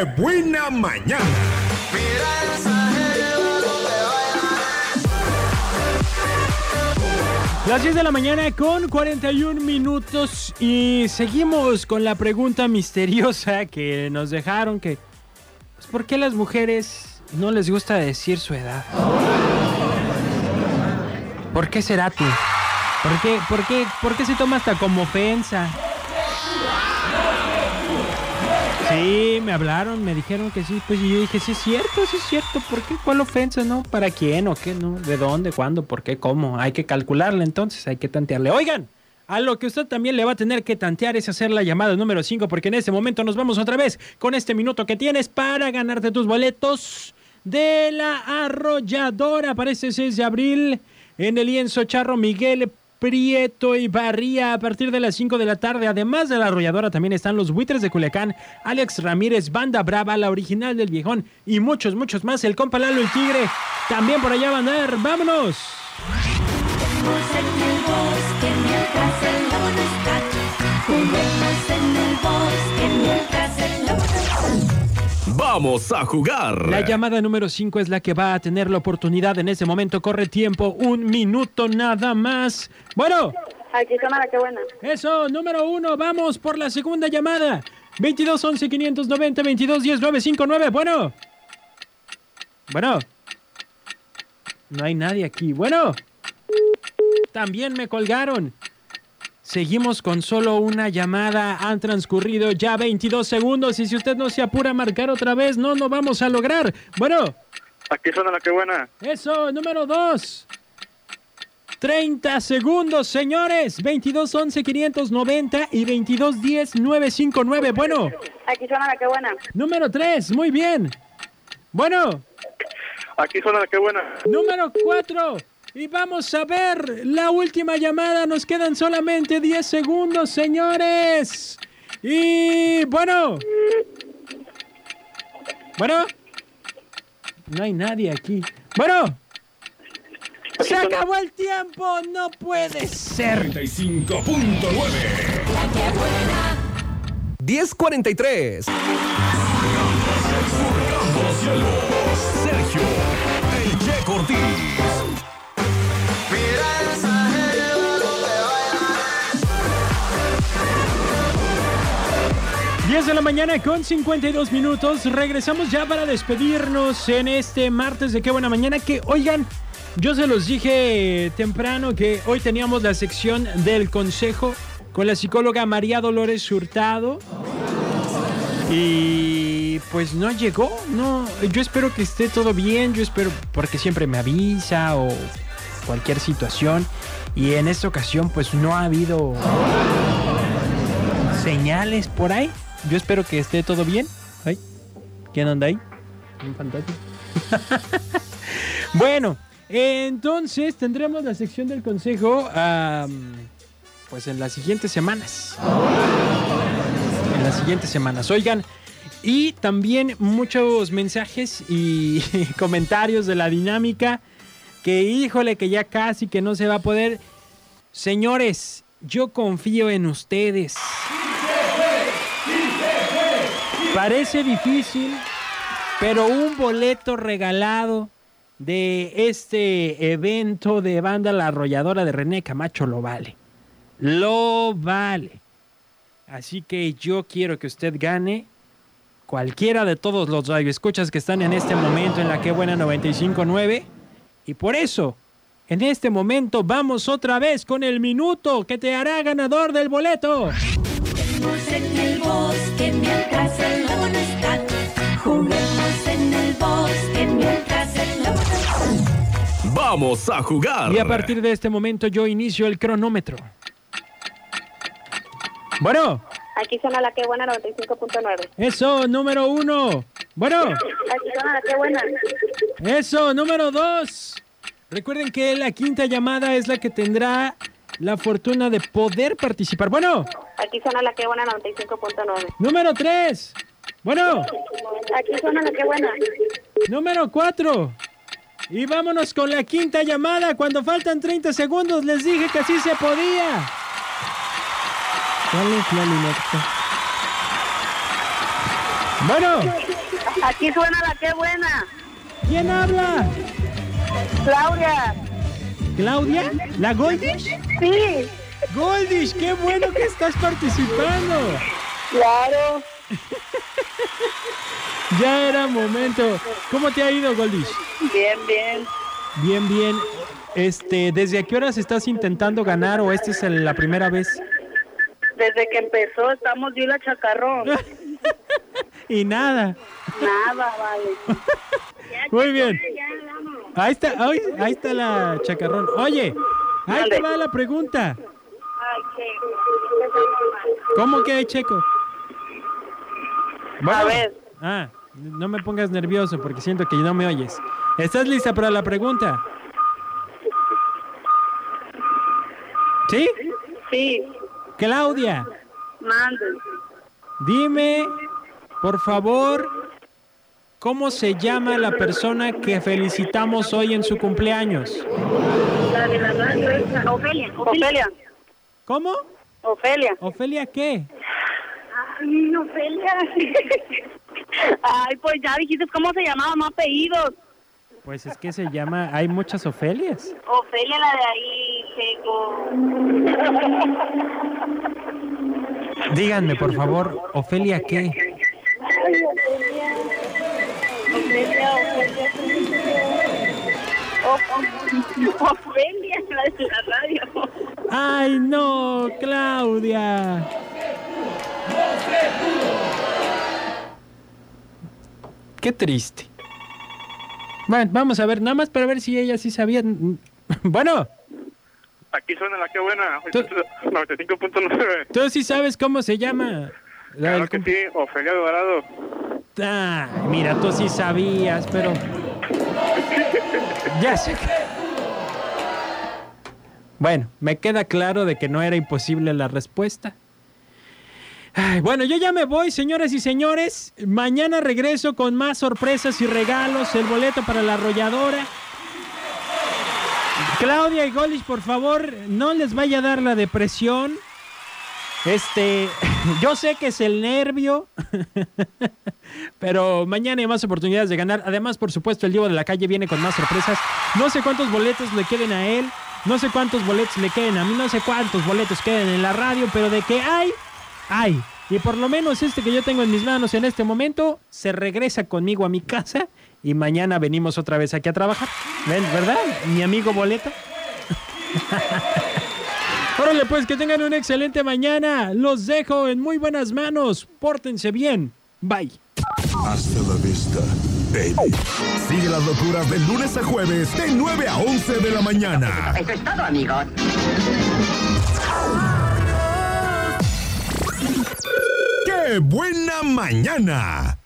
¡Qué buena mañana! Las 10 de la mañana con 41 minutos y seguimos con la pregunta misteriosa que nos dejaron que pues, ¿por qué las mujeres no les gusta decir su edad? ¿Por qué será tú? ¿Por qué, por qué, por qué se toma hasta como ofensa? Sí, me hablaron, me dijeron que sí, pues yo dije, sí es cierto, sí es cierto, ¿por qué? ¿Cuál ofensa, no? ¿Para quién o qué, no? ¿De dónde, cuándo, por qué, cómo? Hay que calcularle entonces, hay que tantearle. Oigan, a lo que usted también le va a tener que tantear es hacer la llamada número 5, porque en este momento nos vamos otra vez con este minuto que tienes para ganarte tus boletos de la arrolladora para este 6 de abril en el lienzo charro Miguel Prieto y Barría a partir de las 5 de la tarde. Además de la arrolladora también están los buitres de Culiacán, Alex Ramírez, Banda Brava, la original del viejón y muchos, muchos más. El compa Lalo el Tigre también por allá van a andar. ¡Vámonos! Vamos a jugar. La llamada número 5 es la que va a tener la oportunidad en ese momento. Corre tiempo, un minuto nada más. Bueno, Aquí la que buena. eso, número uno, vamos por la segunda llamada. 22 11 590 22 10 959. Bueno. Bueno. No hay nadie aquí. Bueno. También me colgaron. Seguimos con solo una llamada. Han transcurrido ya 22 segundos y si usted no se apura a marcar otra vez, no, no vamos a lograr. Bueno. Aquí suena la que buena. Eso, número 2. 30 segundos, señores. 22 11 590 y 22 10 959. Bueno, Aquí suena la que buena. número 3. Muy bien. Bueno, Aquí suena la que buena. número 4. Y vamos a ver la última llamada. Nos quedan solamente 10 segundos, señores. Y bueno. Bueno. No hay nadie aquí. Bueno. Se acabó el tiempo. No puede ser. 35.9. 1043. 10 de la mañana con 52 minutos. Regresamos ya para despedirnos en este martes de qué buena mañana. Que oigan, yo se los dije temprano que hoy teníamos la sección del consejo con la psicóloga María Dolores Hurtado. Y pues no llegó, no. Yo espero que esté todo bien, yo espero, porque siempre me avisa o cualquier situación. Y en esta ocasión pues no ha habido señales por ahí. Yo espero que esté todo bien. Ay, ¿Quién anda ahí? Un fantasma. bueno, entonces tendremos la sección del consejo pues en las siguientes semanas. En las siguientes semanas. Oigan, y también muchos mensajes y comentarios de la dinámica que híjole que ya casi que no se va a poder. Señores, yo confío en ustedes. Parece difícil, pero un boleto regalado de este evento de banda La Arrolladora de René Camacho lo vale. Lo vale. Así que yo quiero que usted gane cualquiera de todos los escuchas que están en este momento en la que buena 959 y por eso en este momento vamos otra vez con el minuto que te hará ganador del boleto. El bosque Vamos a jugar. Y a partir de este momento yo inicio el cronómetro. Bueno, Aquí suena la que buena 95.9. eso, número uno. Bueno, Aquí suena la que buena. eso, número dos. Recuerden que la quinta llamada es la que tendrá la fortuna de poder participar. Bueno, Aquí suena la que buena 95.9. número tres. Bueno, Aquí suena la que buena. número cuatro. Y vámonos con la quinta llamada. Cuando faltan 30 segundos les dije que así se podía. ¿Cuál es la luneta? Bueno, Aquí suena la que buena. ¿quién habla? Claudia. ¿Claudia? ¿La Goldish? Sí, Goldish, qué bueno que estás participando. claro. Ya era momento. ¿Cómo te ha ido, Goldish? Bien, bien. Bien, bien. Este, ¿desde qué horas estás intentando ganar o esta es el- la primera vez? Desde que empezó estamos de la chacarrón. Y nada. Nada, vale. Muy bien. Ahí está, ahí, ahí está la chacarrón. Oye, ahí te va la pregunta. ¿Cómo que hay checo? Bueno. A ver. Ah, no me pongas nervioso porque siento que no me oyes. ¿Estás lista para la pregunta? ¿Sí? Sí, Claudia, mande. dime, por favor, ¿cómo se llama la persona que felicitamos hoy en su cumpleaños? La de la radio. Ofelia. Ofelia. ¿Cómo? Ofelia. ¿Ofelia qué? Ofelia. Ay, pues ya dijiste cómo se llamaba, más apellidos. Pues es que se llama, hay muchas Ofelias. Ofelia, la de ahí, Checo. Díganme, por favor, ¿Ofelia qué? Ofelia, Ofelia. Ofelia, la de la radio. ¡Ay, no, Claudia! Qué triste. Bueno, vamos a ver, nada más para ver si ella sí sabía. Bueno, Aquí suena la que buena. Tú- 95.9. tú sí sabes cómo se llama. La Claro que sí, Ofelia Dorado. Ah, mira, tú sí sabías, pero. Ya sé que. Bueno, me queda claro de que no era imposible la respuesta. Bueno, yo ya me voy, señoras y señores. Mañana regreso con más sorpresas y regalos. El boleto para la arrolladora. Claudia y Golis, por favor, no les vaya a dar la depresión. Este, yo sé que es el nervio, pero mañana hay más oportunidades de ganar. Además, por supuesto, el Diego de la Calle viene con más sorpresas. No sé cuántos boletos le queden a él, no sé cuántos boletos le queden a mí, no sé cuántos boletos queden en la radio, pero de que hay, hay. Y por lo menos este que yo tengo en mis manos en este momento se regresa conmigo a mi casa y mañana venimos otra vez aquí a trabajar. ¿Ven, verdad? Mi amigo boleto. Órale, pues que tengan una excelente mañana. Los dejo en muy buenas manos. Pórtense bien. Bye. Hasta la vista, baby. Sigue las locuras de lunes a jueves, de 9 a 11 de la mañana. Eso es todo, amigos. Buena mañana!